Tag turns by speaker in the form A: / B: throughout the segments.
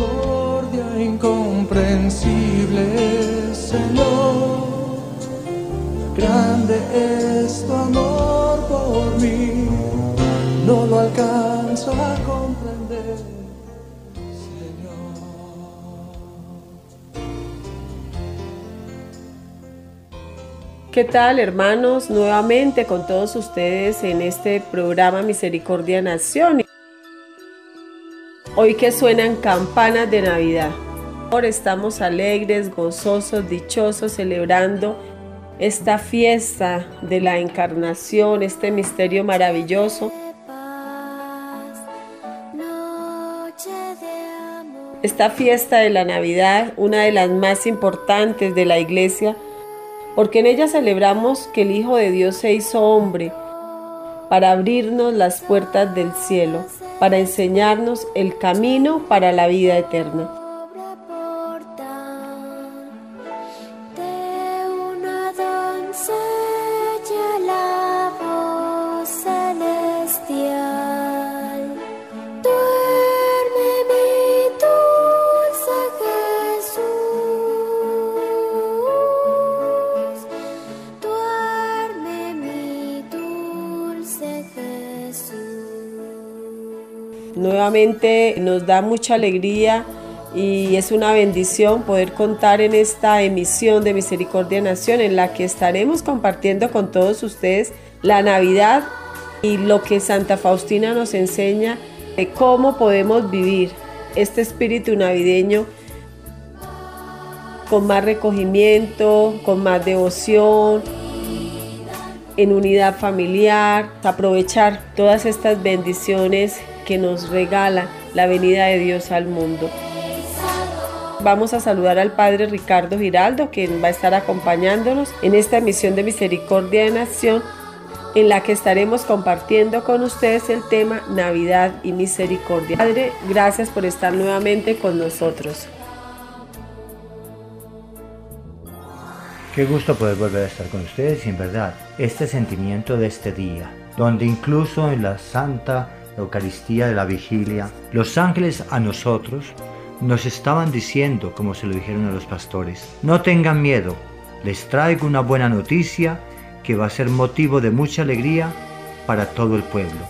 A: misericordia incomprensible, Señor. Grande es tu amor por mí, no lo alcanzo a comprender, Señor.
B: ¿Qué tal hermanos? Nuevamente con todos ustedes en este programa Misericordia Nación. Hoy que suenan campanas de Navidad. Estamos alegres, gozosos, dichosos, celebrando esta fiesta de la encarnación, este misterio maravilloso. Esta fiesta de la Navidad, una de las más importantes de la iglesia, porque en ella celebramos que el Hijo de Dios se hizo hombre para abrirnos las puertas del cielo, para enseñarnos el camino para la vida eterna. Nos da mucha alegría y es una bendición poder contar en esta emisión de Misericordia Nación en la que estaremos compartiendo con todos ustedes la Navidad y lo que Santa Faustina nos enseña de cómo podemos vivir este espíritu navideño con más recogimiento, con más devoción, en unidad familiar, aprovechar todas estas bendiciones que nos regala la venida de Dios al mundo. Vamos a saludar al Padre Ricardo Giraldo, quien va a estar acompañándonos en esta emisión de Misericordia de Nación, en la que estaremos compartiendo con ustedes el tema Navidad y Misericordia. Padre, gracias por estar nuevamente con nosotros.
C: Qué gusto poder volver a estar con ustedes y en verdad, este sentimiento de este día, donde incluso en la Santa Eucaristía de la vigilia, los ángeles a nosotros nos estaban diciendo, como se lo dijeron a los pastores, no tengan miedo, les traigo una buena noticia que va a ser motivo de mucha alegría para todo el pueblo.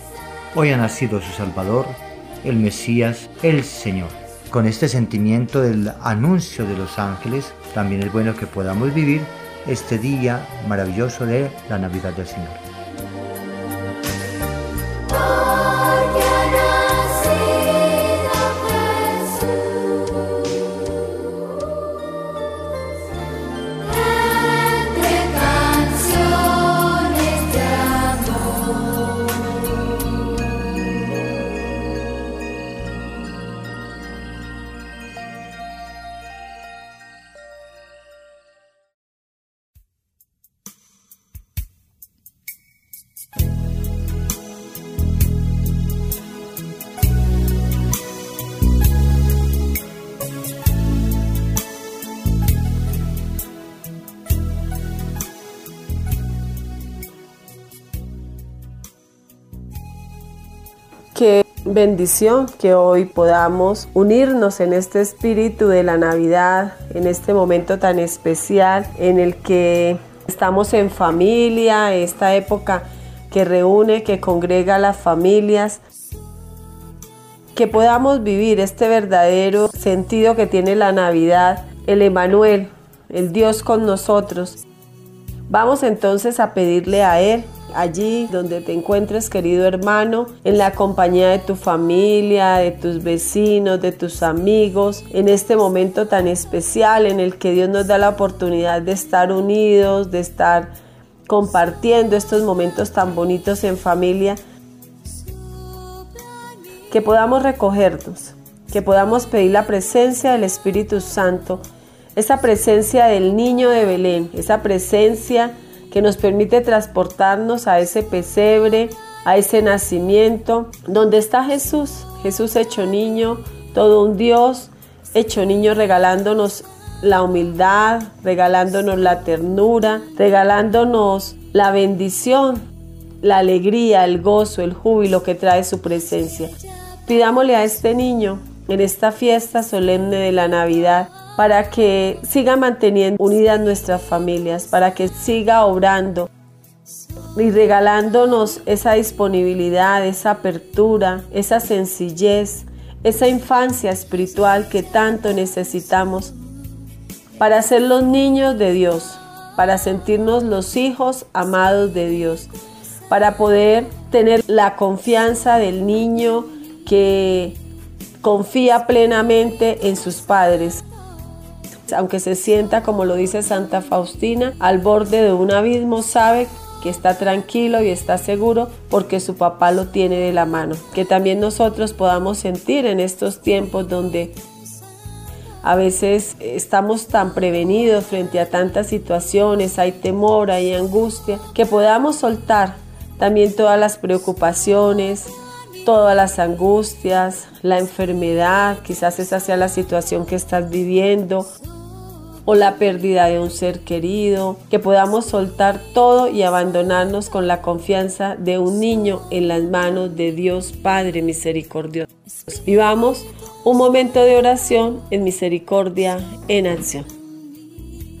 C: Hoy ha nacido su Salvador, el Mesías, el Señor. Con este sentimiento del anuncio de los ángeles, también es bueno que podamos vivir este día maravilloso de la Navidad del Señor.
B: Bendición que hoy podamos unirnos en este espíritu de la Navidad, en este momento tan especial en el que estamos en familia, esta época que reúne, que congrega a las familias, que podamos vivir este verdadero sentido que tiene la Navidad, el Emanuel, el Dios con nosotros. Vamos entonces a pedirle a Él allí donde te encuentres, querido hermano, en la compañía de tu familia, de tus vecinos, de tus amigos, en este momento tan especial en el que Dios nos da la oportunidad de estar unidos, de estar compartiendo estos momentos tan bonitos en familia, que podamos recogernos, que podamos pedir la presencia del Espíritu Santo, esa presencia del niño de Belén, esa presencia que nos permite transportarnos a ese pesebre, a ese nacimiento, donde está Jesús, Jesús hecho niño, todo un Dios hecho niño regalándonos la humildad, regalándonos la ternura, regalándonos la bendición, la alegría, el gozo, el júbilo que trae su presencia. Pidámosle a este niño en esta fiesta solemne de la Navidad para que siga manteniendo unidas nuestras familias, para que siga obrando y regalándonos esa disponibilidad, esa apertura, esa sencillez, esa infancia espiritual que tanto necesitamos para ser los niños de Dios, para sentirnos los hijos amados de Dios, para poder tener la confianza del niño que confía plenamente en sus padres, aunque se sienta, como lo dice Santa Faustina, al borde de un abismo, sabe que está tranquilo y está seguro porque su papá lo tiene de la mano. Que también nosotros podamos sentir en estos tiempos donde a veces estamos tan prevenidos frente a tantas situaciones, hay temor, hay angustia, que podamos soltar también todas las preocupaciones, todas las angustias, la enfermedad, quizás esa sea la situación que estás viviendo, o la pérdida de un ser querido, que podamos soltar todo y abandonarnos con la confianza de un niño en las manos de Dios Padre misericordioso. Vivamos un momento de oración en misericordia en acción.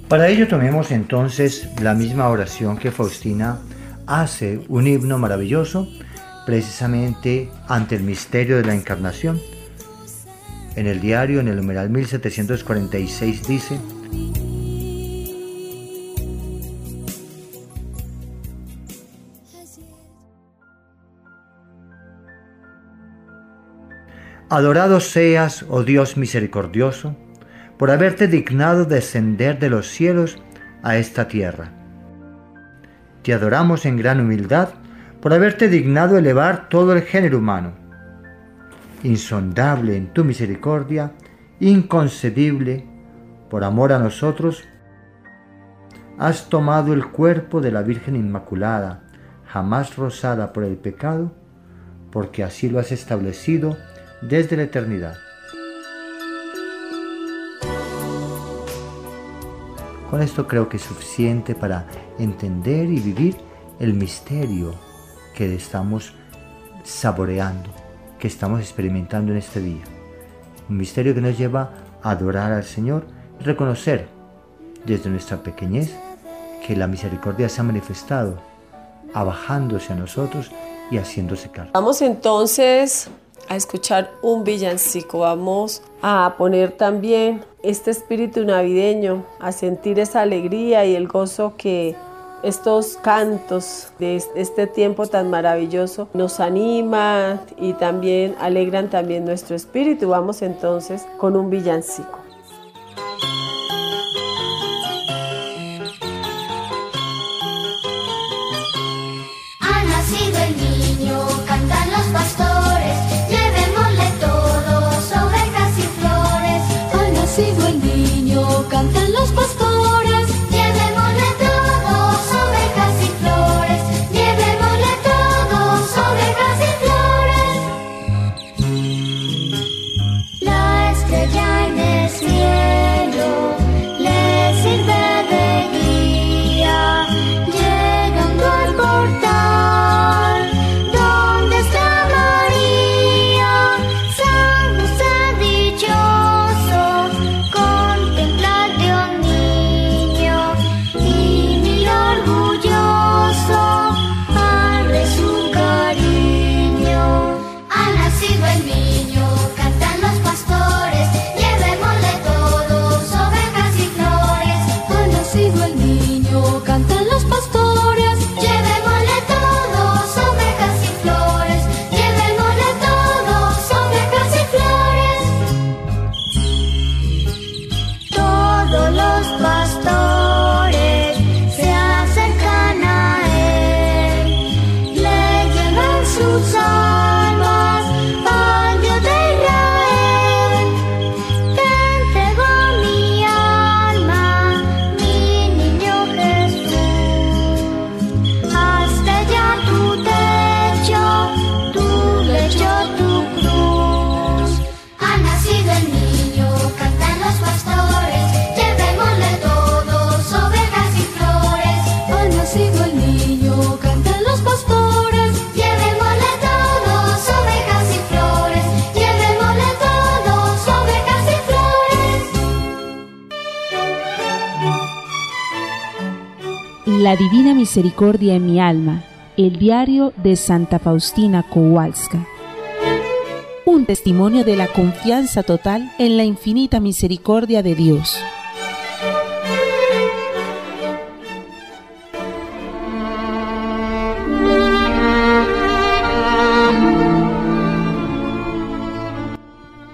C: Para ello tomemos entonces la misma oración que Faustina hace, un himno maravilloso, precisamente ante el misterio de la encarnación. En el diario, en el numeral 1746, dice, Adorado seas, oh Dios misericordioso, por haberte dignado descender de los cielos a esta tierra. Te adoramos en gran humildad por haberte dignado elevar todo el género humano. Insondable en tu misericordia, inconcebible, por amor a nosotros, has tomado el cuerpo de la Virgen Inmaculada, jamás rozada por el pecado, porque así lo has establecido desde la eternidad. Con esto creo que es suficiente para entender y vivir el misterio que estamos saboreando, que estamos experimentando en este día. Un misterio que nos lleva a adorar al Señor reconocer desde nuestra pequeñez que la misericordia se ha manifestado, abajándose a nosotros y haciéndose carne.
B: Vamos entonces a escuchar un villancico. Vamos a poner también este espíritu navideño, a sentir esa alegría y el gozo que estos cantos de este tiempo tan maravilloso nos animan y también alegran también nuestro espíritu. Vamos entonces con un villancico.
D: Yes. Misericordia en mi alma, el diario de Santa Faustina Kowalska. Un testimonio de la confianza total en la infinita misericordia de Dios.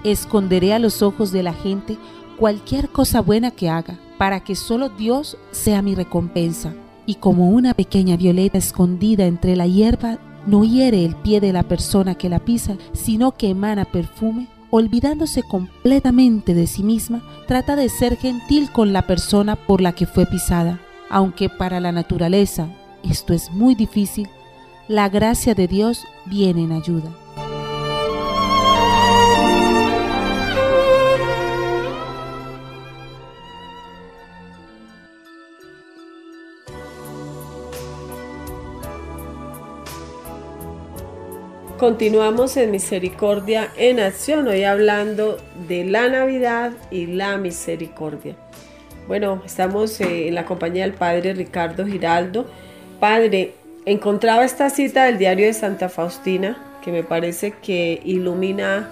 D: Esconderé a los ojos de la gente cualquier cosa buena que haga, para que solo Dios sea mi recompensa. Y como una pequeña violeta escondida entre la hierba no hiere el pie de la persona que la pisa, sino que emana perfume, olvidándose completamente de sí misma, trata de ser gentil con la persona por la que fue pisada. Aunque para la naturaleza esto es muy difícil, la gracia de Dios viene en ayuda.
B: Continuamos en Misericordia en Acción, hoy hablando de la Navidad y la misericordia. Bueno, estamos eh, en la compañía del Padre Ricardo Giraldo. Padre, encontraba esta cita del diario de Santa Faustina que me parece que ilumina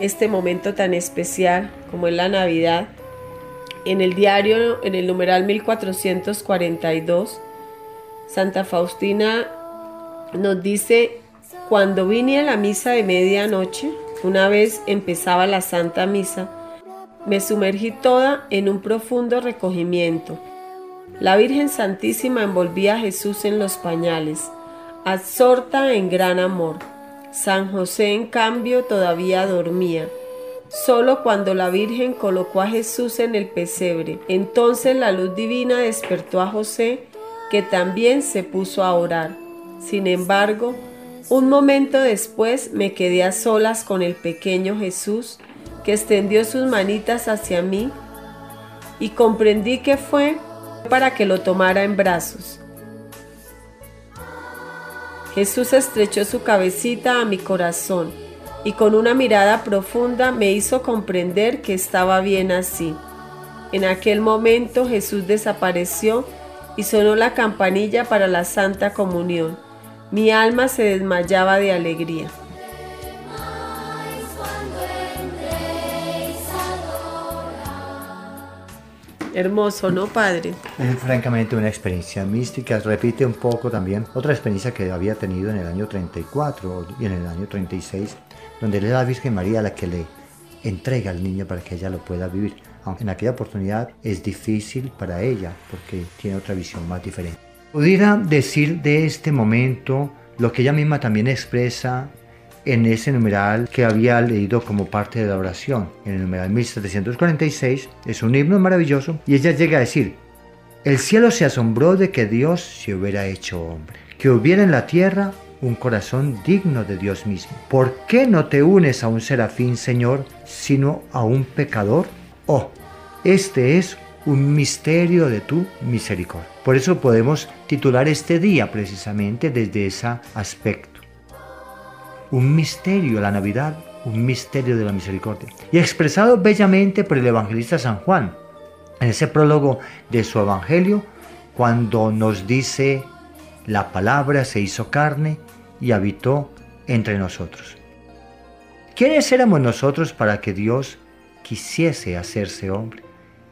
B: este momento tan especial como es la Navidad. En el diario, en el numeral 1442, Santa Faustina nos dice cuando vine a la misa de medianoche, una vez empezaba la Santa Misa, me sumergí toda en un profundo recogimiento. La Virgen Santísima envolvía a Jesús en los pañales, absorta en gran amor. San José, en cambio, todavía dormía. Solo cuando la Virgen colocó a Jesús en el pesebre, entonces la luz divina despertó a José, que también se puso a orar. Sin embargo, un momento después me quedé a solas con el pequeño Jesús que extendió sus manitas hacia mí y comprendí que fue para que lo tomara en brazos. Jesús estrechó su cabecita a mi corazón y con una mirada profunda me hizo comprender que estaba bien así. En aquel momento Jesús desapareció y sonó la campanilla para la Santa Comunión. Mi alma se desmayaba de alegría. Hermoso, ¿no, padre?
C: Es francamente una experiencia mística. Repite un poco también otra experiencia que había tenido en el año 34 y en el año 36, donde es la Virgen María la que le entrega al niño para que ella lo pueda vivir. Aunque en aquella oportunidad es difícil para ella porque tiene otra visión más diferente. Pudiera decir de este momento lo que ella misma también expresa en ese numeral que había leído como parte de la oración. En el numeral 1746 es un himno maravilloso y ella llega a decir, el cielo se asombró de que Dios se hubiera hecho hombre, que hubiera en la tierra un corazón digno de Dios mismo. ¿Por qué no te unes a un serafín, Señor, sino a un pecador? Oh, este es un misterio de tu misericordia. Por eso podemos titular este día precisamente desde ese aspecto. Un misterio, la Navidad, un misterio de la misericordia. Y expresado bellamente por el evangelista San Juan, en ese prólogo de su evangelio, cuando nos dice, la palabra se hizo carne y habitó entre nosotros. ¿Quiénes éramos nosotros para que Dios quisiese hacerse hombre?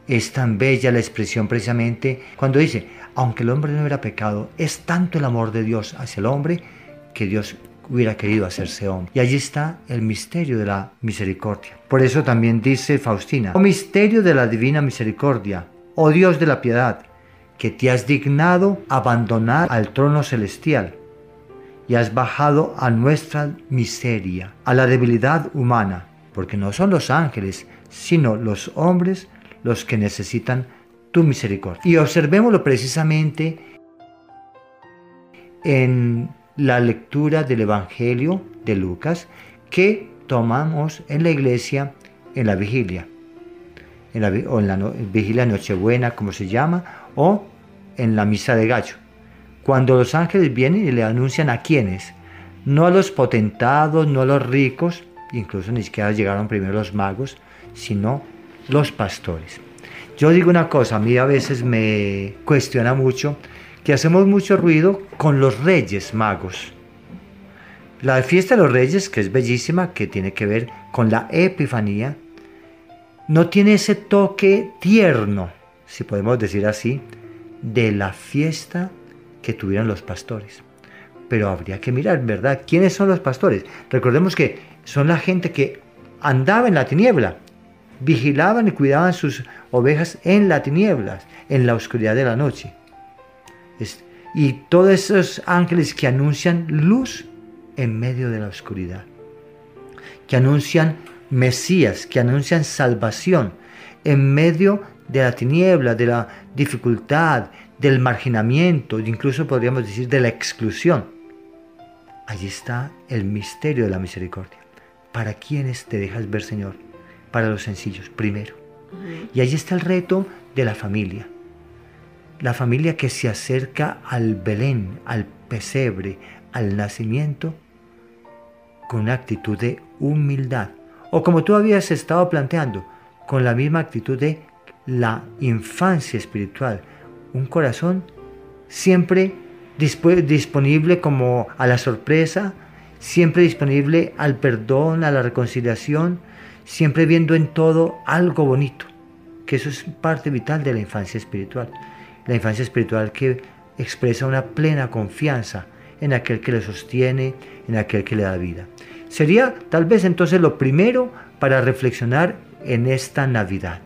C: Es tan bella la expresión precisamente cuando dice, aunque el hombre no hubiera pecado, es tanto el amor de Dios hacia el hombre que Dios hubiera querido hacerse hombre. Y allí está el misterio de la misericordia. Por eso también dice Faustina, oh misterio de la divina misericordia, oh Dios de la piedad, que te has dignado abandonar al trono celestial y has bajado a nuestra miseria, a la debilidad humana, porque no son los ángeles, sino los hombres los que necesitan tu misericordia. Y observémoslo precisamente en la lectura del Evangelio de Lucas que tomamos en la iglesia en la vigilia, en la, o en la vigilia Nochebuena, como se llama, o en la misa de gallo. Cuando los ángeles vienen y le anuncian a quienes, no a los potentados, no a los ricos, incluso ni siquiera llegaron primero los magos, sino los pastores. Yo digo una cosa, a mí a veces me cuestiona mucho que hacemos mucho ruido con los reyes magos. La fiesta de los reyes, que es bellísima, que tiene que ver con la epifanía, no tiene ese toque tierno, si podemos decir así, de la fiesta que tuvieron los pastores. Pero habría que mirar, ¿verdad? ¿Quiénes son los pastores? Recordemos que son la gente que andaba en la tiniebla, vigilaban y cuidaban sus ovejas en la tiniebla, en la oscuridad de la noche. y todos esos ángeles que anuncian luz en medio de la oscuridad, que anuncian Mesías, que anuncian salvación en medio de la tiniebla, de la dificultad, del marginamiento, incluso podríamos decir de la exclusión. Allí está el misterio de la misericordia. ¿Para quiénes te dejas ver, Señor? Para los sencillos, primero. Y allí está el reto de la familia. La familia que se acerca al Belén, al pesebre, al nacimiento, con una actitud de humildad. O como tú habías estado planteando, con la misma actitud de la infancia espiritual. Un corazón siempre disponible como a la sorpresa, siempre disponible al perdón, a la reconciliación, siempre viendo en todo algo bonito, que eso es parte vital de la infancia espiritual. La infancia espiritual que expresa una plena confianza en aquel que le sostiene, en aquel que le da vida. Sería tal vez entonces lo primero para reflexionar en esta Navidad.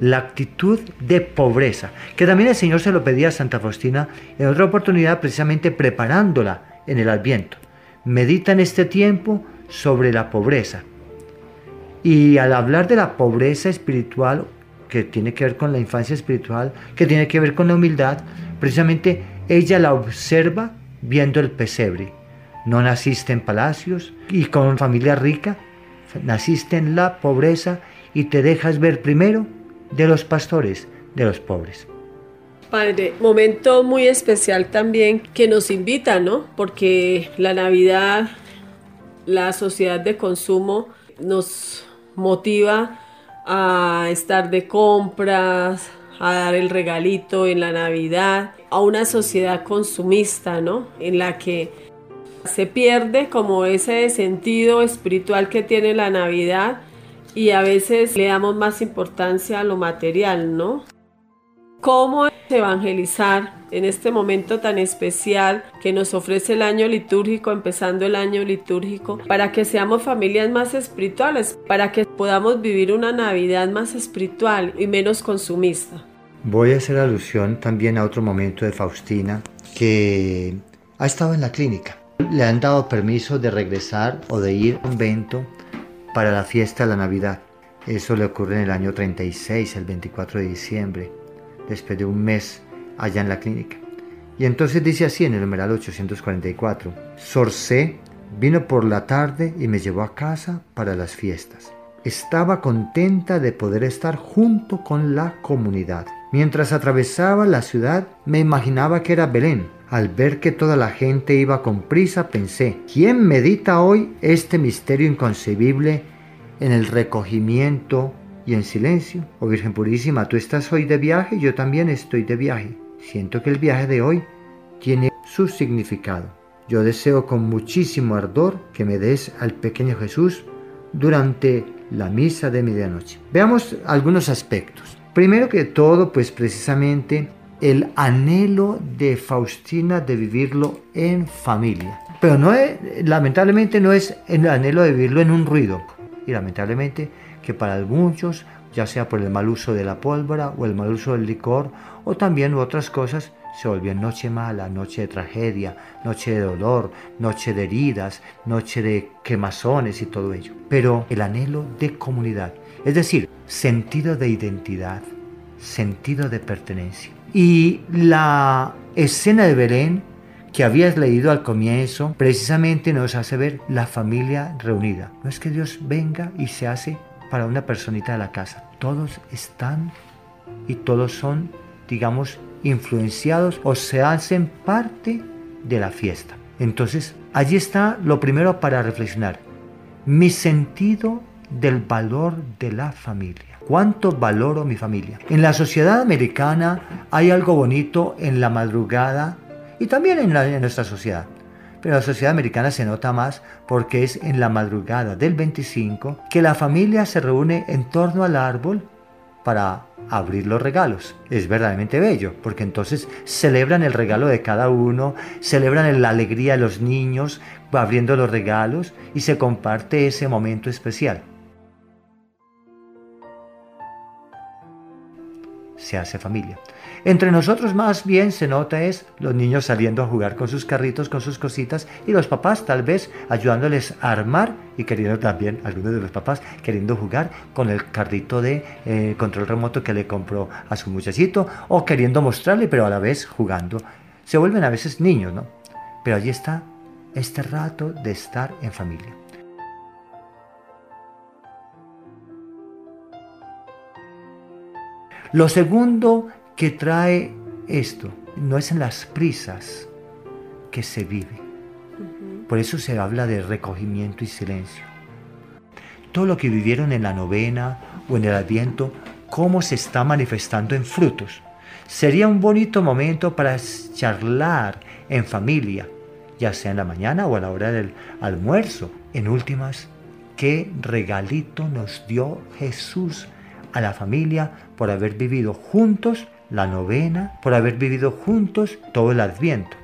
C: La actitud de pobreza, que también el Señor se lo pedía a Santa Faustina en otra oportunidad precisamente preparándola en el Adviento. Medita en este tiempo sobre la pobreza. Y al hablar de la pobreza espiritual, que tiene que ver con la infancia espiritual, que tiene que ver con la humildad, precisamente ella la observa viendo el pesebre. No naciste en palacios y con familia rica, naciste en la pobreza y te dejas ver primero de los pastores, de los pobres.
B: Padre, momento muy especial también que nos invita, ¿no? Porque la Navidad, la sociedad de consumo nos motiva a estar de compras, a dar el regalito en la Navidad, a una sociedad consumista, ¿no? En la que se pierde como ese sentido espiritual que tiene la Navidad y a veces le damos más importancia a lo material, ¿no? ¿Cómo evangelizar en este momento tan especial que nos ofrece el año litúrgico, empezando el año litúrgico, para que seamos familias más espirituales, para que podamos vivir una Navidad más espiritual y menos consumista?
C: Voy a hacer alusión también a otro momento de Faustina que ha estado en la clínica. Le han dado permiso de regresar o de ir a un convento para la fiesta de la Navidad. Eso le ocurre en el año 36, el 24 de diciembre, después de un mes allá en la clínica. Y entonces dice así en el numeral 844, Sorcé vino por la tarde y me llevó a casa para las fiestas. Estaba contenta de poder estar junto con la comunidad. Mientras atravesaba la ciudad me imaginaba que era Belén. Al ver que toda la gente iba con prisa pensé, ¿quién medita hoy este misterio inconcebible en el recogimiento y en silencio? Oh Virgen Purísima, tú estás hoy de viaje, yo también estoy de viaje. Siento que el viaje de hoy tiene su significado. Yo deseo con muchísimo ardor que me des al pequeño Jesús durante la misa de medianoche. Veamos algunos aspectos. Primero que todo, pues precisamente el anhelo de Faustina de vivirlo en familia. Pero no es, lamentablemente no es el anhelo de vivirlo en un ruido. Y lamentablemente que para muchos, ya sea por el mal uso de la pólvora o el mal uso del licor o también otras cosas, se volvió noche mala, noche de tragedia, noche de dolor, noche de heridas, noche de quemazones y todo ello. Pero el anhelo de comunidad, es decir, sentido de identidad, sentido de pertenencia. Y la escena de Belén que habías leído al comienzo precisamente nos hace ver la familia reunida. No es que Dios venga y se hace para una personita de la casa. Todos están y todos son, digamos, influenciados o se hacen parte de la fiesta. Entonces, allí está lo primero para reflexionar. Mi sentido del valor de la familia. ¿Cuánto valoro mi familia? En la sociedad americana hay algo bonito en la madrugada y también en, en nuestra sociedad. Pero la sociedad americana se nota más porque es en la madrugada del 25 que la familia se reúne en torno al árbol para abrir los regalos. Es verdaderamente bello, porque entonces celebran el regalo de cada uno, celebran la alegría de los niños abriendo los regalos y se comparte ese momento especial. Se hace familia. Entre nosotros más bien se nota es los niños saliendo a jugar con sus carritos, con sus cositas y los papás tal vez ayudándoles a armar y queriendo también, algunos de los papás queriendo jugar con el carrito de eh, control remoto que le compró a su muchachito o queriendo mostrarle pero a la vez jugando. Se vuelven a veces niños, ¿no? Pero allí está este rato de estar en familia. Lo segundo que trae esto no es en las prisas que se vive. Por eso se habla de recogimiento y silencio. Todo lo que vivieron en la novena o en el adviento, cómo se está manifestando en frutos. Sería un bonito momento para charlar en familia, ya sea en la mañana o a la hora del almuerzo. En últimas, qué regalito nos dio Jesús a la familia por haber vivido juntos la novena, por haber vivido juntos todo el adviento.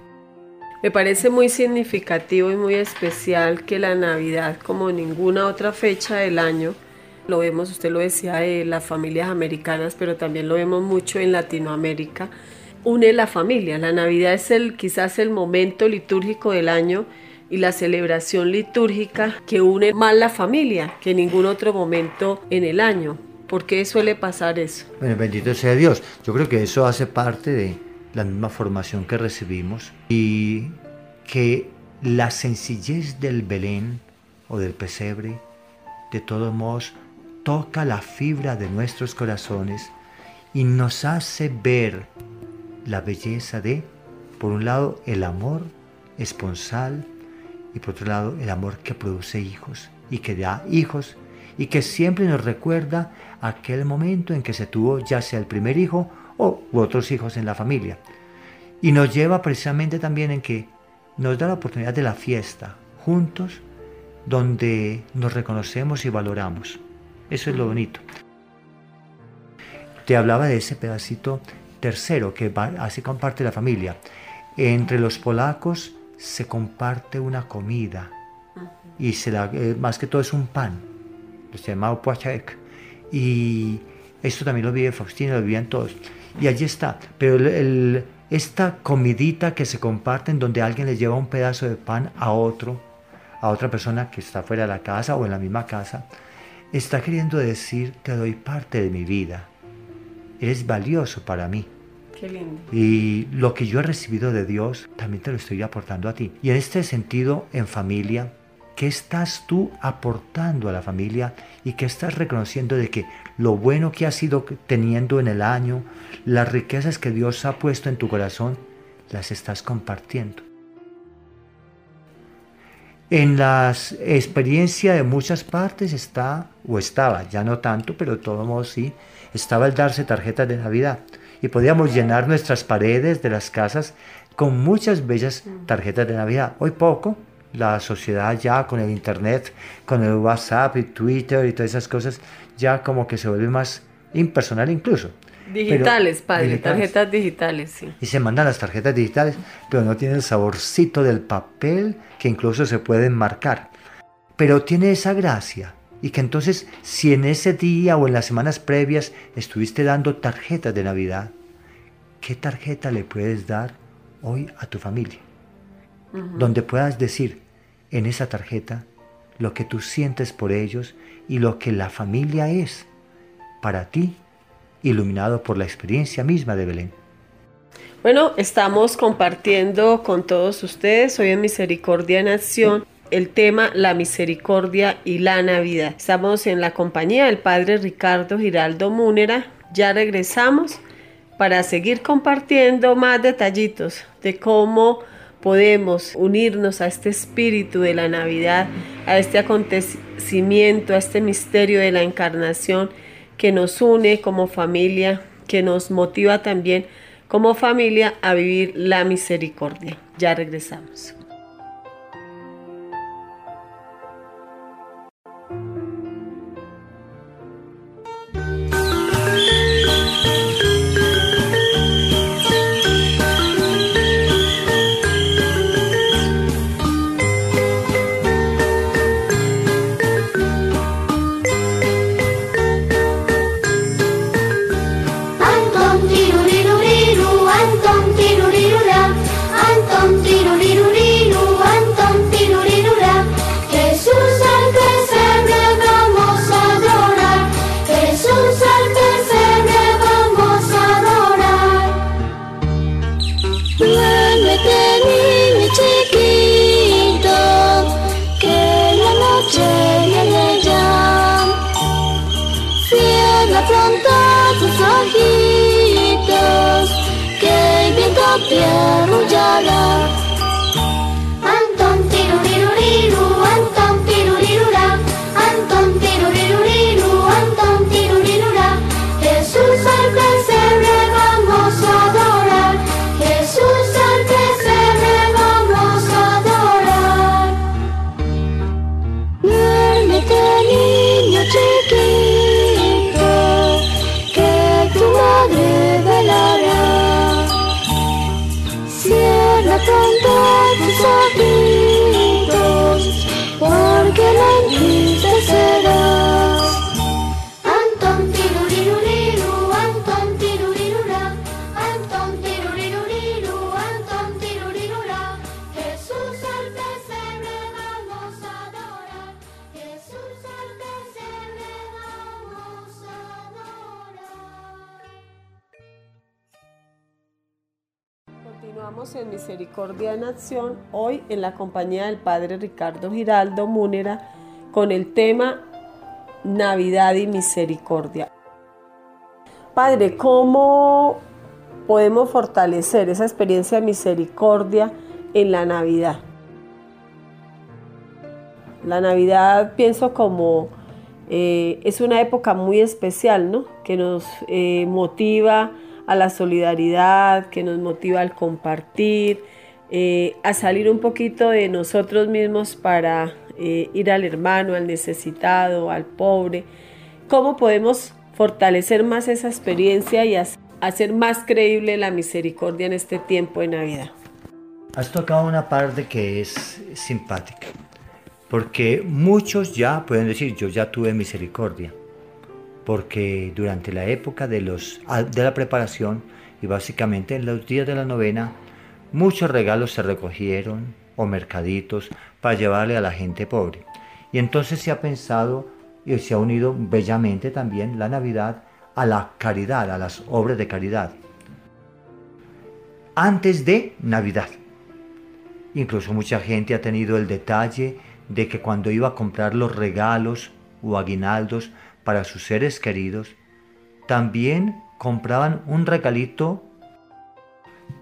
B: Me parece muy significativo y muy especial que la Navidad, como ninguna otra fecha del año, lo vemos, usted lo decía, en las familias americanas, pero también lo vemos mucho en Latinoamérica, une la familia. La Navidad es quizás el momento litúrgico del año y la celebración litúrgica que une más la familia que ningún otro momento en el año. ¿Por qué suele pasar eso?
C: Bueno, bendito sea Dios. Yo creo que eso hace parte de la misma formación que recibimos y que la sencillez del Belén o del pesebre, de todos modos, toca la fibra de nuestros corazones y nos hace ver la belleza de, por un lado, el amor esponsal y por otro lado, el amor que produce hijos y que da hijos y que siempre nos recuerda aquel momento en que se tuvo ya sea el primer hijo o otros hijos en la familia. Y nos lleva precisamente también en que nos da la oportunidad de la fiesta juntos, donde nos reconocemos y valoramos. Eso es lo bonito. Te hablaba de ese pedacito tercero que así comparte la familia. Entre los polacos se comparte una comida y se eh, más que todo es un pan se llamaba Poachek. Y esto también lo vive Faustina, lo vivían todos. Y allí está. Pero esta comidita que se comparten donde alguien le lleva un pedazo de pan a otro, a otra persona que está fuera de la casa o en la misma casa, está queriendo decir, te doy parte de mi vida. Eres valioso para mí.
B: Qué lindo.
C: Y lo que yo he recibido de Dios, también te lo estoy aportando a ti. Y en este sentido, en familia, ¿Qué estás tú aportando a la familia y qué estás reconociendo de que lo bueno que has ido teniendo en el año, las riquezas que Dios ha puesto en tu corazón, las estás compartiendo? En la experiencia de muchas partes está, o estaba, ya no tanto, pero de todos modos sí, estaba el darse tarjetas de Navidad. Y podíamos llenar nuestras paredes de las casas con muchas bellas tarjetas de Navidad. Hoy poco, la sociedad ya con el internet, con el WhatsApp y Twitter y todas esas cosas, ya como que se vuelve más impersonal incluso.
B: Digitales, padre, tarjetas digitales, sí.
C: Y se mandan las tarjetas digitales, pero no tiene el saborcito del papel que incluso se pueden marcar. Pero tiene esa gracia. Y que entonces, si en ese día o en las semanas previas estuviste dando tarjetas de Navidad, ¿qué tarjeta le puedes dar hoy a tu familia? Donde puedas decir, en esa tarjeta lo que tú sientes por ellos y lo que la familia es para ti, iluminado por la experiencia misma de Belén.
B: Bueno, estamos compartiendo con todos ustedes hoy en Misericordia en Acción el tema La misericordia y la Navidad. Estamos en la compañía del Padre Ricardo Giraldo Múnera. Ya regresamos para seguir compartiendo más detallitos de cómo podemos unirnos a este espíritu de la Navidad, a este acontecimiento, a este misterio de la encarnación que nos une como familia, que nos motiva también como familia a vivir la misericordia. Ya regresamos. Misericordia en Acción, hoy en la compañía del Padre Ricardo Giraldo Múnera con el tema Navidad y Misericordia. Padre, ¿cómo podemos fortalecer esa experiencia de misericordia en la Navidad? La Navidad pienso como eh, es una época muy especial, ¿no? Que nos eh, motiva a la solidaridad, que nos motiva al compartir, eh, a salir un poquito de nosotros mismos para eh, ir al hermano, al necesitado, al pobre. ¿Cómo podemos fortalecer más esa experiencia y hacer más creíble la misericordia en este tiempo de Navidad?
C: Has tocado una parte que es simpática, porque muchos ya pueden decir, yo ya tuve misericordia porque durante la época de, los, de la preparación y básicamente en los días de la novena, muchos regalos se recogieron o mercaditos para llevarle a la gente pobre. Y entonces se ha pensado y se ha unido bellamente también la Navidad a la caridad, a las obras de caridad. Antes de Navidad. Incluso mucha gente ha tenido el detalle de que cuando iba a comprar los regalos o aguinaldos para sus seres queridos, también compraban un regalito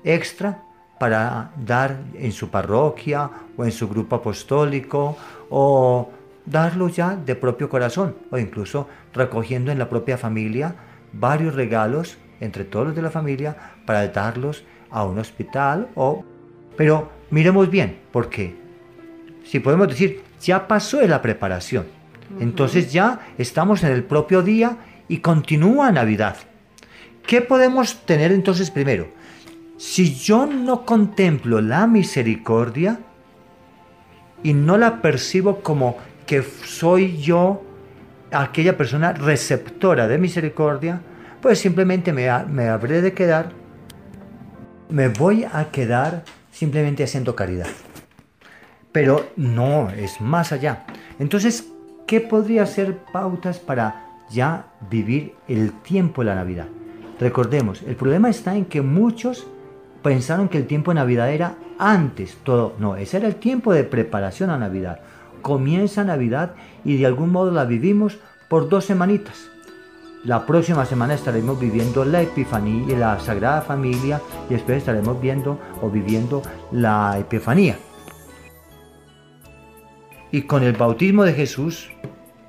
C: extra para dar en su parroquia o en su grupo apostólico o darlo ya de propio corazón o incluso recogiendo en la propia familia varios regalos entre todos los de la familia para darlos a un hospital o pero miremos bien porque si podemos decir ya pasó la preparación entonces ya estamos en el propio día y continúa Navidad. ¿Qué podemos tener entonces primero? Si yo no contemplo la misericordia y no la percibo como que soy yo aquella persona receptora de misericordia, pues simplemente me, me habré de quedar, me voy a quedar simplemente haciendo caridad. Pero no, es más allá. Entonces, ¿Qué podría ser pautas para ya vivir el tiempo de la Navidad? Recordemos, el problema está en que muchos pensaron que el tiempo de Navidad era antes, todo. No, ese era el tiempo de preparación a Navidad. Comienza Navidad y de algún modo la vivimos por dos semanitas. La próxima semana estaremos viviendo la Epifanía, la Sagrada Familia y después estaremos viendo o viviendo la Epifanía. Y con el bautismo de Jesús,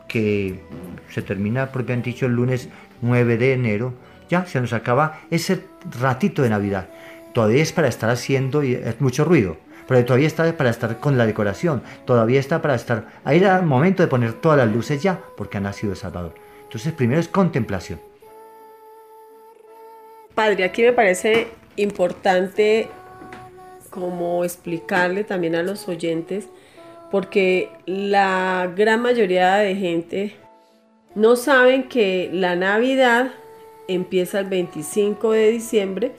C: que se termina propiamente dicho el lunes 9 de enero, ya se nos acaba ese ratito de Navidad. Todavía es para estar haciendo mucho ruido, pero todavía está para estar con la decoración, todavía está para estar, ahí era el momento de poner todas las luces ya, porque ha nacido el Salvador. Entonces primero es contemplación.
B: Padre, aquí me parece importante como explicarle también a los oyentes, porque la gran mayoría de gente no saben que la Navidad empieza el 25 de diciembre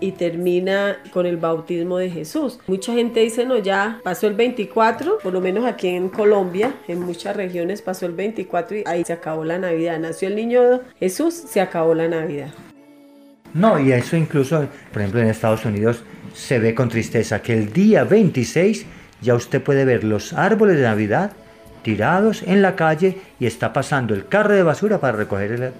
B: y termina con el bautismo de Jesús. Mucha gente dice, no, ya pasó el 24, por lo menos aquí en Colombia, en muchas regiones pasó el 24 y ahí se acabó la Navidad. Nació el niño Jesús, se acabó la Navidad.
C: No, y eso incluso, por ejemplo, en Estados Unidos se ve con tristeza que el día 26 ya usted puede ver los árboles de Navidad tirados en la calle y está pasando el carro de basura para recoger el,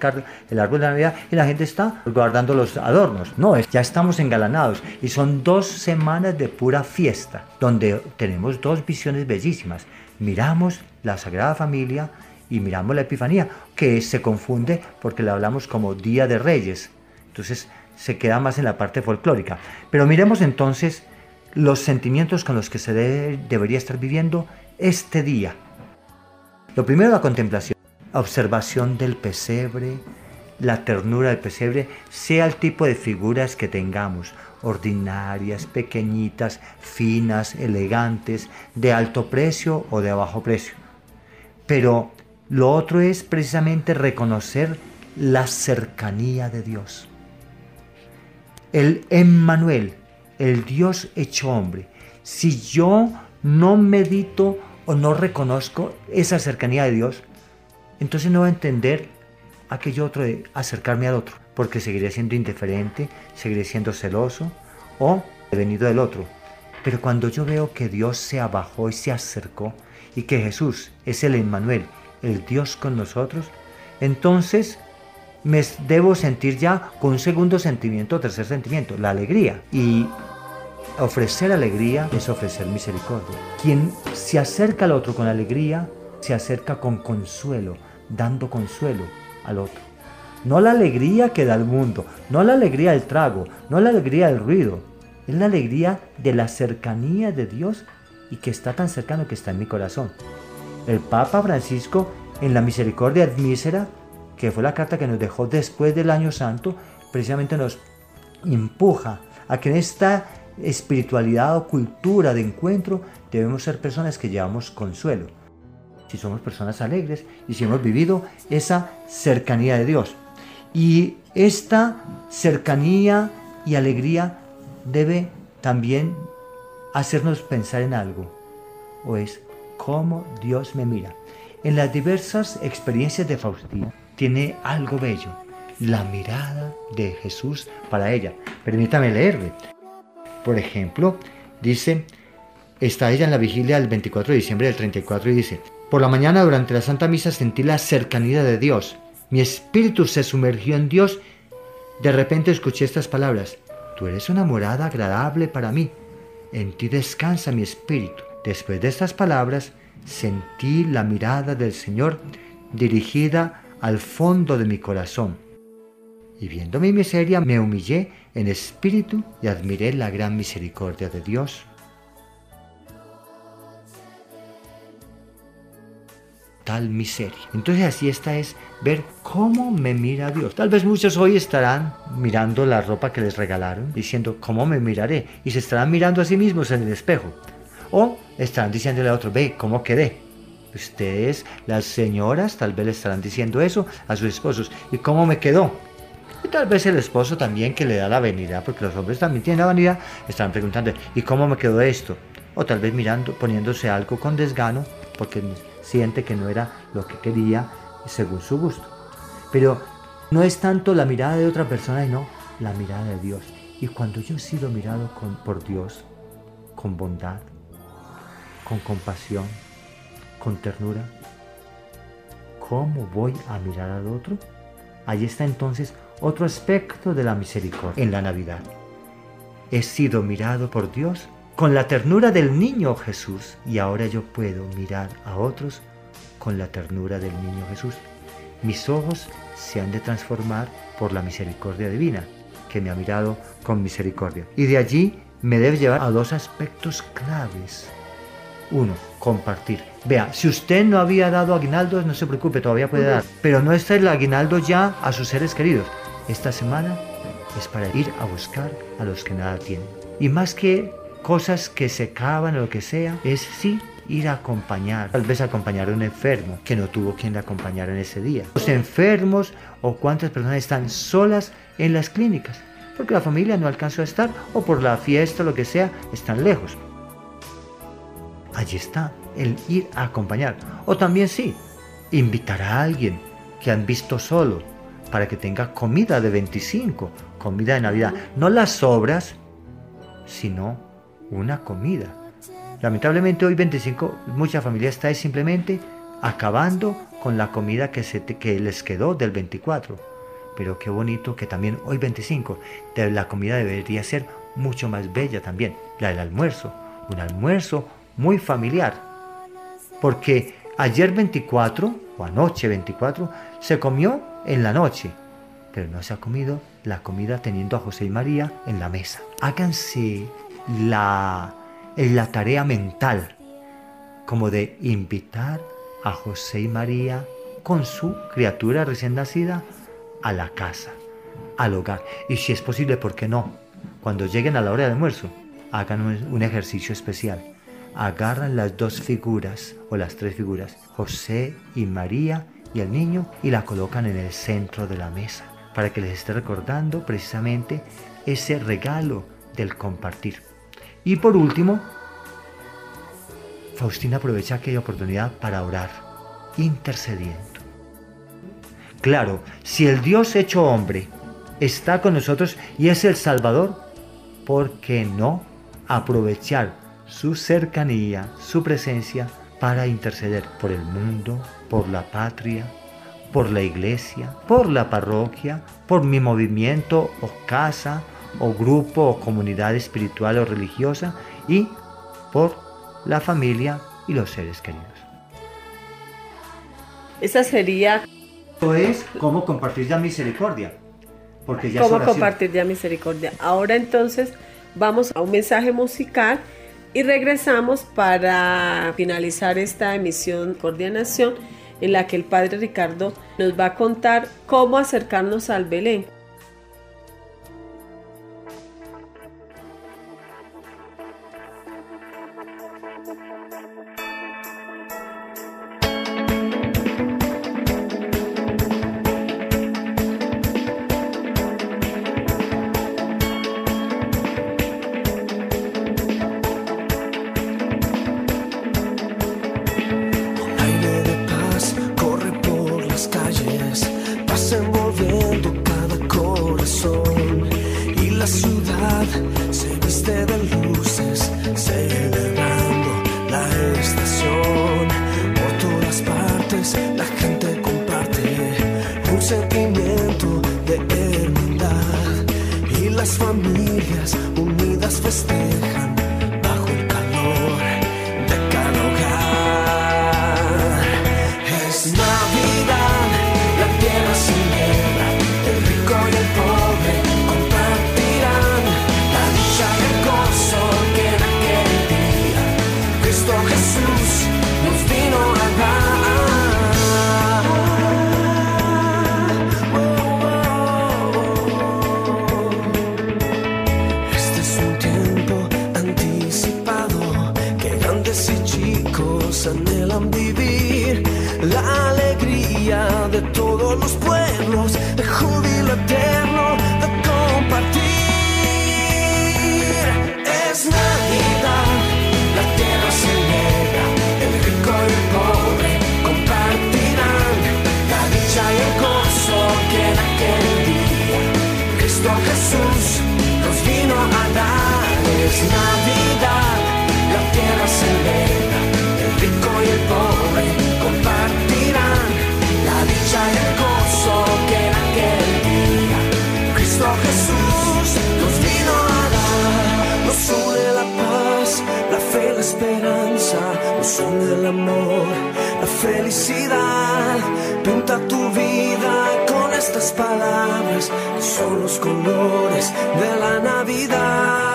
C: el árbol de Navidad y la gente está guardando los adornos. No, ya estamos engalanados y son dos semanas de pura fiesta donde tenemos dos visiones bellísimas. Miramos la Sagrada Familia y miramos la Epifanía, que se confunde porque le hablamos como Día de Reyes. Entonces se queda más en la parte folclórica. Pero miremos entonces los sentimientos con los que se debería estar viviendo este día lo primero, la contemplación, observación del pesebre, la ternura del pesebre, sea el tipo de figuras que tengamos, ordinarias, pequeñitas, finas, elegantes, de alto precio o de bajo precio. Pero lo otro es precisamente reconocer la cercanía de Dios. El Emmanuel, el Dios hecho hombre. Si yo no medito o no reconozco esa cercanía de Dios, entonces no voy a entender aquello otro de acercarme al otro, porque seguiré siendo indiferente, seguiré siendo celoso o venido del otro. Pero cuando yo veo que Dios se abajó y se acercó y que Jesús es el Emmanuel, el Dios con nosotros, entonces me debo sentir ya con un segundo sentimiento, tercer sentimiento, la alegría. Y Ofrecer alegría es ofrecer misericordia. Quien se acerca al otro con alegría, se acerca con consuelo, dando consuelo al otro. No la alegría que da el mundo, no la alegría del trago, no la alegría del ruido. Es la alegría de la cercanía de Dios y que está tan cercano que está en mi corazón. El Papa Francisco en la Misericordia Admísera, que fue la carta que nos dejó después del Año Santo, precisamente nos empuja a que en esta espiritualidad o cultura de encuentro, debemos ser personas que llevamos consuelo. Si somos personas alegres y si hemos vivido esa cercanía de Dios. Y esta cercanía y alegría debe también hacernos pensar en algo, o es cómo Dios me mira. En las diversas experiencias de Faustina tiene algo bello, la mirada de Jesús para ella. Permítame leerle. Por ejemplo, dice, está ella en la vigilia del 24 de diciembre del 34 y dice, por la mañana durante la Santa Misa sentí la cercanía de Dios. Mi espíritu se sumergió en Dios. De repente escuché estas palabras, tú eres una morada agradable para mí. En ti descansa mi espíritu. Después de estas palabras, sentí la mirada del Señor dirigida al fondo de mi corazón y viendo mi miseria me humillé en espíritu y admiré la gran misericordia de Dios. Tal miseria. Entonces así esta es ver cómo me mira Dios. Tal vez muchos hoy estarán mirando la ropa que les regalaron, diciendo, ¿cómo me miraré? Y se estarán mirando a sí mismos en el espejo. O estarán diciéndole a otro, ve, ¿cómo quedé? Ustedes, las señoras, tal vez le estarán diciendo eso a sus esposos. ¿Y cómo me quedó? Y tal vez el esposo también que le da la vanidad, porque los hombres también tienen la vanidad, están preguntando, ¿y cómo me quedó esto? O tal vez mirando, poniéndose algo con desgano, porque siente que no era lo que quería según su gusto. Pero no es tanto la mirada de otra persona, sino la mirada de Dios. Y cuando yo he sido mirado por Dios, con bondad, con compasión, con ternura, ¿cómo voy a mirar al otro? Allí está entonces otro aspecto de la misericordia en la Navidad. He sido mirado por Dios con la ternura del niño Jesús y ahora yo puedo mirar a otros con la ternura del niño Jesús. Mis ojos se han de transformar por la misericordia divina, que me ha mirado con misericordia. Y de allí me debe llevar a dos aspectos claves. Uno, compartir. Vea, si usted no había dado aguinaldos, no se preocupe, todavía puede dar. Pero no está el aguinaldo ya a sus seres queridos. Esta semana es para ir a buscar a los que nada tienen. Y más que cosas que se acaban o lo que sea, es sí ir a acompañar, tal vez acompañar a un enfermo que no tuvo quien le acompañara en ese día. Los enfermos o cuántas personas están solas en las clínicas, porque la familia no alcanzó a estar o por la fiesta o lo que sea, están lejos. Allí está el ir a acompañar. O también sí, invitar a alguien que han visto solo para que tenga comida de 25, comida de Navidad. No las sobras, sino una comida. Lamentablemente hoy 25 mucha familia está simplemente acabando con la comida que, se que les quedó del 24. Pero qué bonito que también hoy 25 la comida debería ser mucho más bella también, la del almuerzo. Un almuerzo muy familiar. Porque ayer 24 o anoche 24 se comió en la noche, pero no se ha comido la comida teniendo a José y María en la mesa. Háganse la la tarea mental, como de invitar a José y María con su criatura recién nacida a la casa, al hogar. Y si es posible, ¿por qué no? Cuando lleguen a la hora de almuerzo, hagan un, ejercicio especial. Agarran las dos figuras o las tres figuras, José y María y el niño, y la colocan en el centro de la mesa, para que les esté recordando precisamente ese regalo del compartir. Y por último, Faustina aprovecha aquella oportunidad para orar, intercediendo. Claro, si el Dios hecho hombre está con nosotros y es el Salvador, ¿por qué no aprovechar su cercanía, su presencia para interceder por el mundo, por la patria, por la iglesia, por la parroquia, por mi movimiento o casa o grupo o comunidad espiritual o religiosa y por la familia y los seres queridos.
A: Esa sería...
C: Esto es cómo compartir ya misericordia.
A: Porque ya cómo compartir ya misericordia. Ahora entonces vamos a un mensaje musical y regresamos para finalizar esta emisión Coordinación en la que el Padre Ricardo nos va a contar cómo acercarnos al Belén. de todos los sol del amor, la felicidad. Pinta tu vida con estas palabras, son los colores de la Navidad.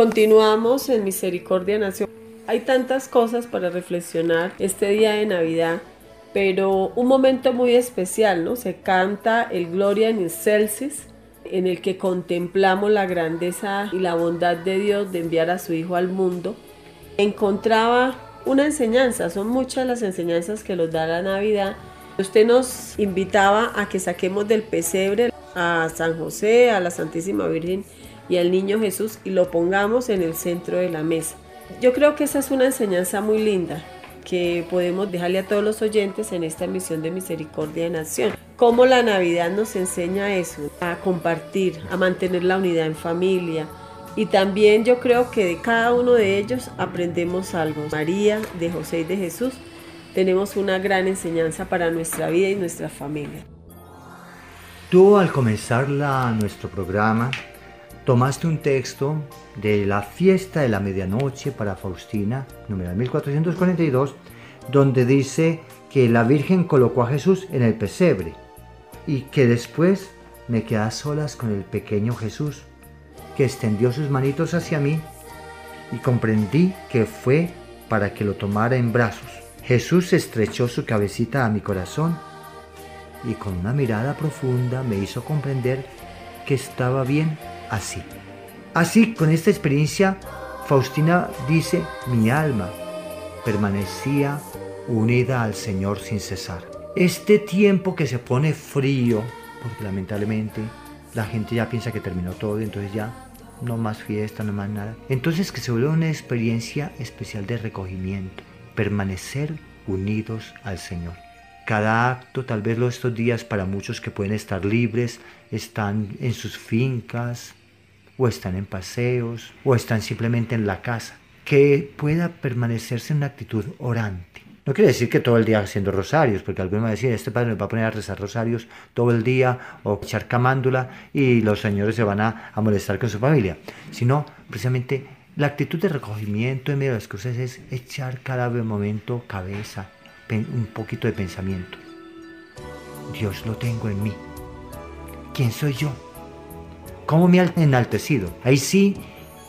B: Continuamos en Misericordia Nación. Hay tantas cosas para reflexionar este día de Navidad, pero un momento muy especial, ¿no? Se canta el Gloria in Excelsis, en el que contemplamos la grandeza y la bondad de Dios de enviar a su Hijo al mundo. Encontraba una enseñanza, son muchas las enseñanzas que nos da la Navidad. Usted nos invitaba a que saquemos del pesebre a San José, a la Santísima Virgen y al niño Jesús y lo pongamos en el centro de la mesa. Yo creo que esa es una enseñanza muy linda que podemos dejarle a todos los oyentes en esta misión de misericordia de nación. Cómo la Navidad nos enseña eso, a compartir, a mantener la unidad en familia. Y también yo creo que de cada uno de ellos aprendemos algo. María, de José y de Jesús, tenemos una gran enseñanza para nuestra vida y nuestra familia.
C: Tú al comenzar nuestro programa tomaste un texto de la fiesta de la medianoche para Faustina, número 1442, donde dice que la Virgen colocó a Jesús en el pesebre y que después me quedé a solas con el pequeño Jesús, que extendió sus manitos hacia mí y comprendí que fue para que lo tomara en brazos. Jesús estrechó su cabecita a mi corazón y con una mirada profunda me hizo comprender que estaba bien así. Así, con esta experiencia, Faustina dice, mi alma permanecía unida al Señor sin cesar. Este tiempo que se pone frío, porque lamentablemente la gente ya piensa que terminó todo y entonces ya no más fiesta, no más nada. Entonces que se vuelva una experiencia especial de recogimiento, permanecer unidos al Señor. Cada acto, tal vez los estos días para muchos que pueden estar libres, están en sus fincas, o están en paseos, o están simplemente en la casa, que pueda permanecerse en una actitud orante no quiere decir que todo el día haciendo rosarios, porque algunos van a decir, este padre nos va a poner a rezar rosarios todo el día o echar camándula y los señores se van a, molestar con su familia, sino precisamente la actitud de recogimiento en medio de las cosas es echar cada momento cabeza, un poquito de pensamiento. Dios lo tengo en mí. ¿Quién soy yo? ¿Cómo me ha enaltecido? Ahí sí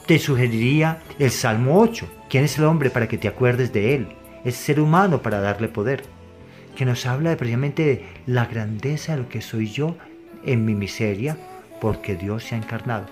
C: te sugeriría el Salmo 8. ¿Quién es el hombre para que te acuerdes de él? es ser humano para darle poder, que nos habla precisamente de la grandeza de lo que soy yo en mi miseria, porque Dios se ha encarnado.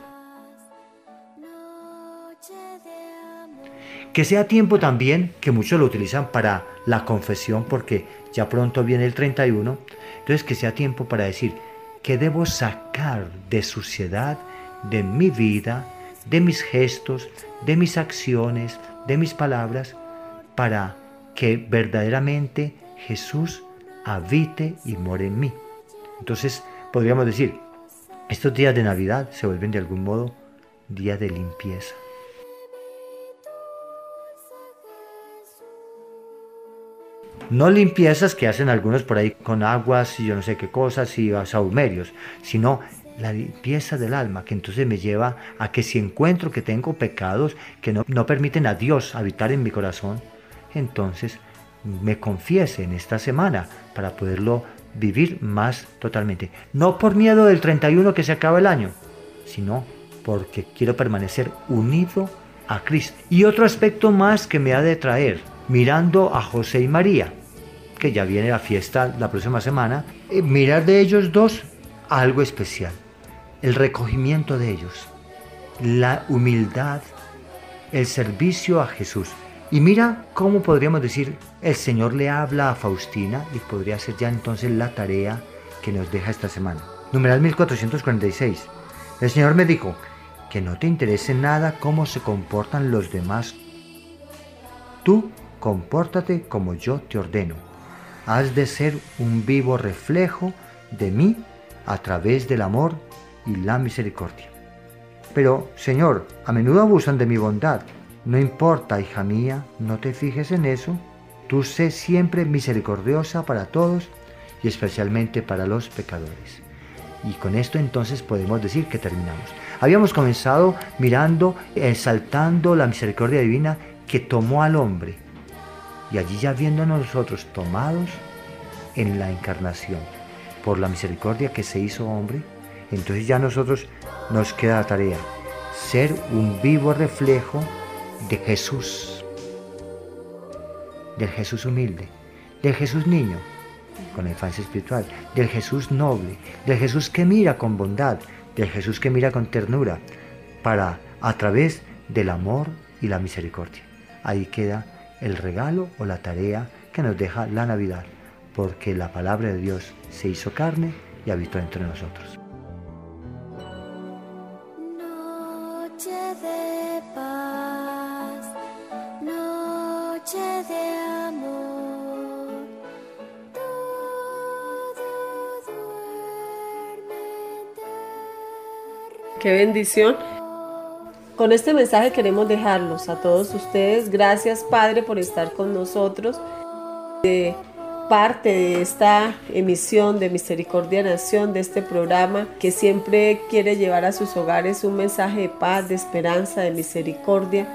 C: Que sea tiempo también, que muchos lo utilizan para la confesión, porque ya pronto viene el 31, entonces que sea tiempo para decir que debo sacar de suciedad de mi vida, de mis gestos, de mis acciones, de mis palabras, para que verdaderamente Jesús habite y more en mí. Entonces podríamos decir, estos días de Navidad se vuelven de algún modo días de limpieza. No limpiezas que hacen algunos por ahí con aguas y yo no sé qué cosas y saumerios, sino la limpieza del alma, que entonces me lleva a que si encuentro que tengo pecados que no, no permiten a Dios habitar en mi corazón, entonces me confiese en esta semana para poderlo vivir más totalmente. No por miedo del 31 que se acaba el año, sino porque quiero permanecer unido a Cristo. Y otro aspecto más que me ha de traer, mirando a José y María, que ya viene la fiesta la próxima semana, eh, mirar de ellos dos algo especial. El recogimiento de ellos, la humildad, el servicio a Jesús. Y mira cómo podríamos decir, el Señor le habla a Faustina y podría ser ya entonces la tarea que nos deja esta semana. Numeral 1446. El Señor me dijo, que no te interese nada cómo se comportan los demás. Tú compórtate como yo te ordeno. Has de ser un vivo reflejo de mí a través del amor y la misericordia. Pero, Señor, a menudo abusan de mi bondad no importa, hija mía, no te fijes en eso. Tú sé siempre misericordiosa para todos y especialmente para los pecadores. Y con esto entonces podemos decir que terminamos. Habíamos comenzado mirando, exaltando la misericordia divina que tomó al hombre. Y allí ya viendo nosotros tomados en la encarnación por la misericordia que se hizo hombre, entonces ya nosotros nos queda la tarea, ser un vivo reflejo de Jesús, del Jesús humilde, del Jesús niño, con la infancia espiritual, del Jesús noble, del Jesús que mira con bondad, del Jesús que mira con ternura, para a través del amor y la misericordia. Ahí queda el regalo o la tarea que nos deja la Navidad, porque la palabra de Dios se hizo carne y habitó entre nosotros.
B: Qué bendición. Con este mensaje queremos dejarlos a todos ustedes. Gracias Padre por estar con nosotros. Parte de esta emisión de Misericordia Nación, de este programa que siempre quiere llevar a sus hogares un mensaje de paz, de esperanza, de misericordia.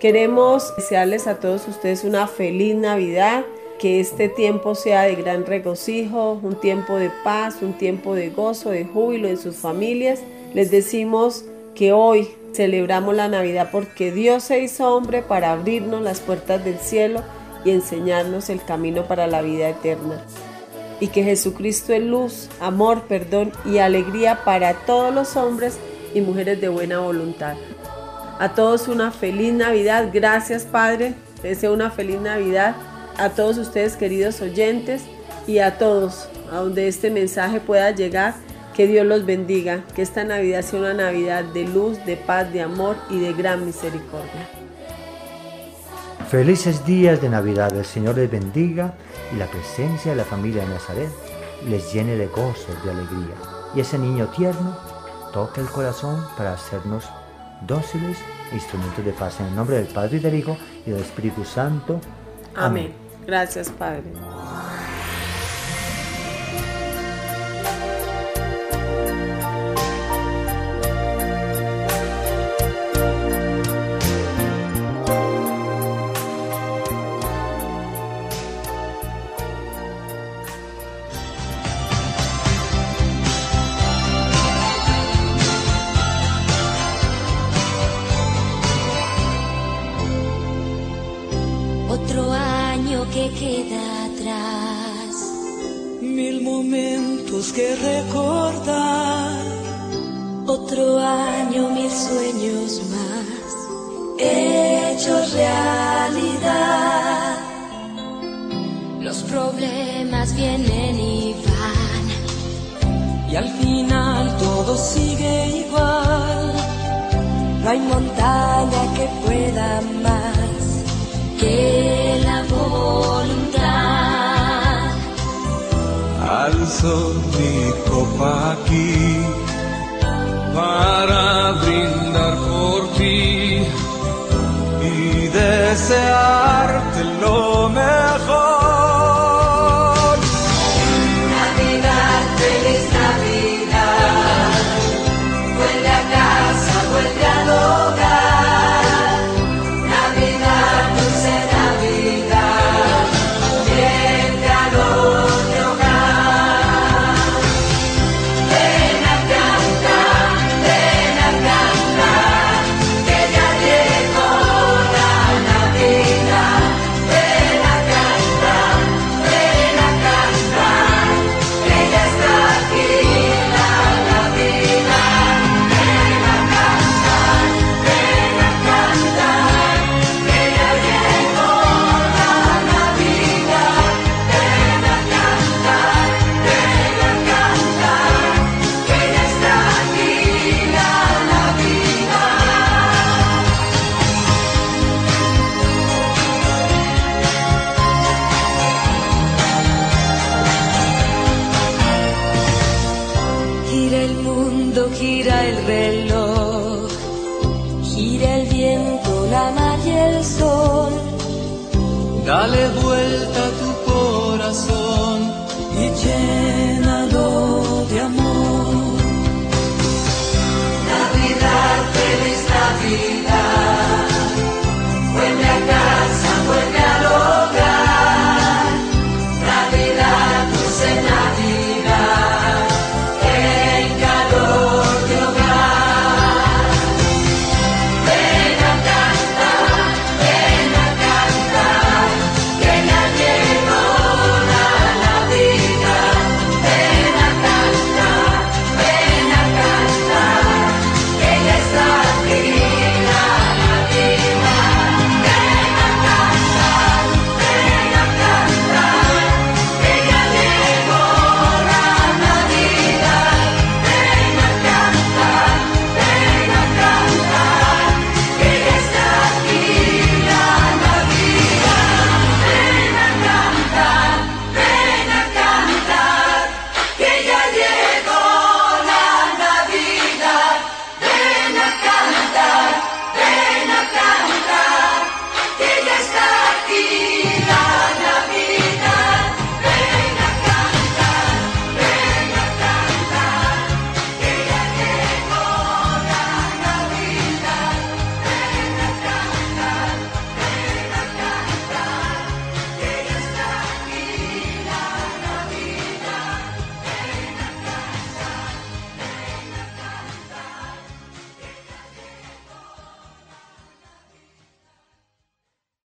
B: Queremos desearles a todos ustedes una feliz Navidad que este tiempo sea de gran regocijo, un tiempo de paz, un tiempo de gozo, de júbilo en sus familias. Les decimos que hoy celebramos la Navidad porque Dios se hizo hombre para abrirnos las puertas del cielo y enseñarnos el camino para la vida eterna. Y que Jesucristo es luz, amor, perdón y alegría para todos los hombres y mujeres de buena voluntad. A todos una feliz Navidad. Gracias Padre. deseo una feliz Navidad a todos ustedes queridos oyentes y a todos, a donde este mensaje pueda llegar. Que Dios los bendiga, que esta Navidad sea una Navidad de luz, de paz, de amor y de gran misericordia.
C: Felices días de Navidad, el Señor les bendiga y la presencia de la familia de Nazaret les llene de gozo, de alegría. Y ese niño tierno toque el corazón para hacernos dóciles e instrumentos de paz. En el nombre del Padre y del Hijo y del Espíritu Santo.
B: Amén. Gracias, Padre.
E: Y
F: al final todo sigue igual.
E: No hay montaña que pueda más que la voluntad.
F: Alzo mi copa aquí para brindar por ti y desearte lo mejor.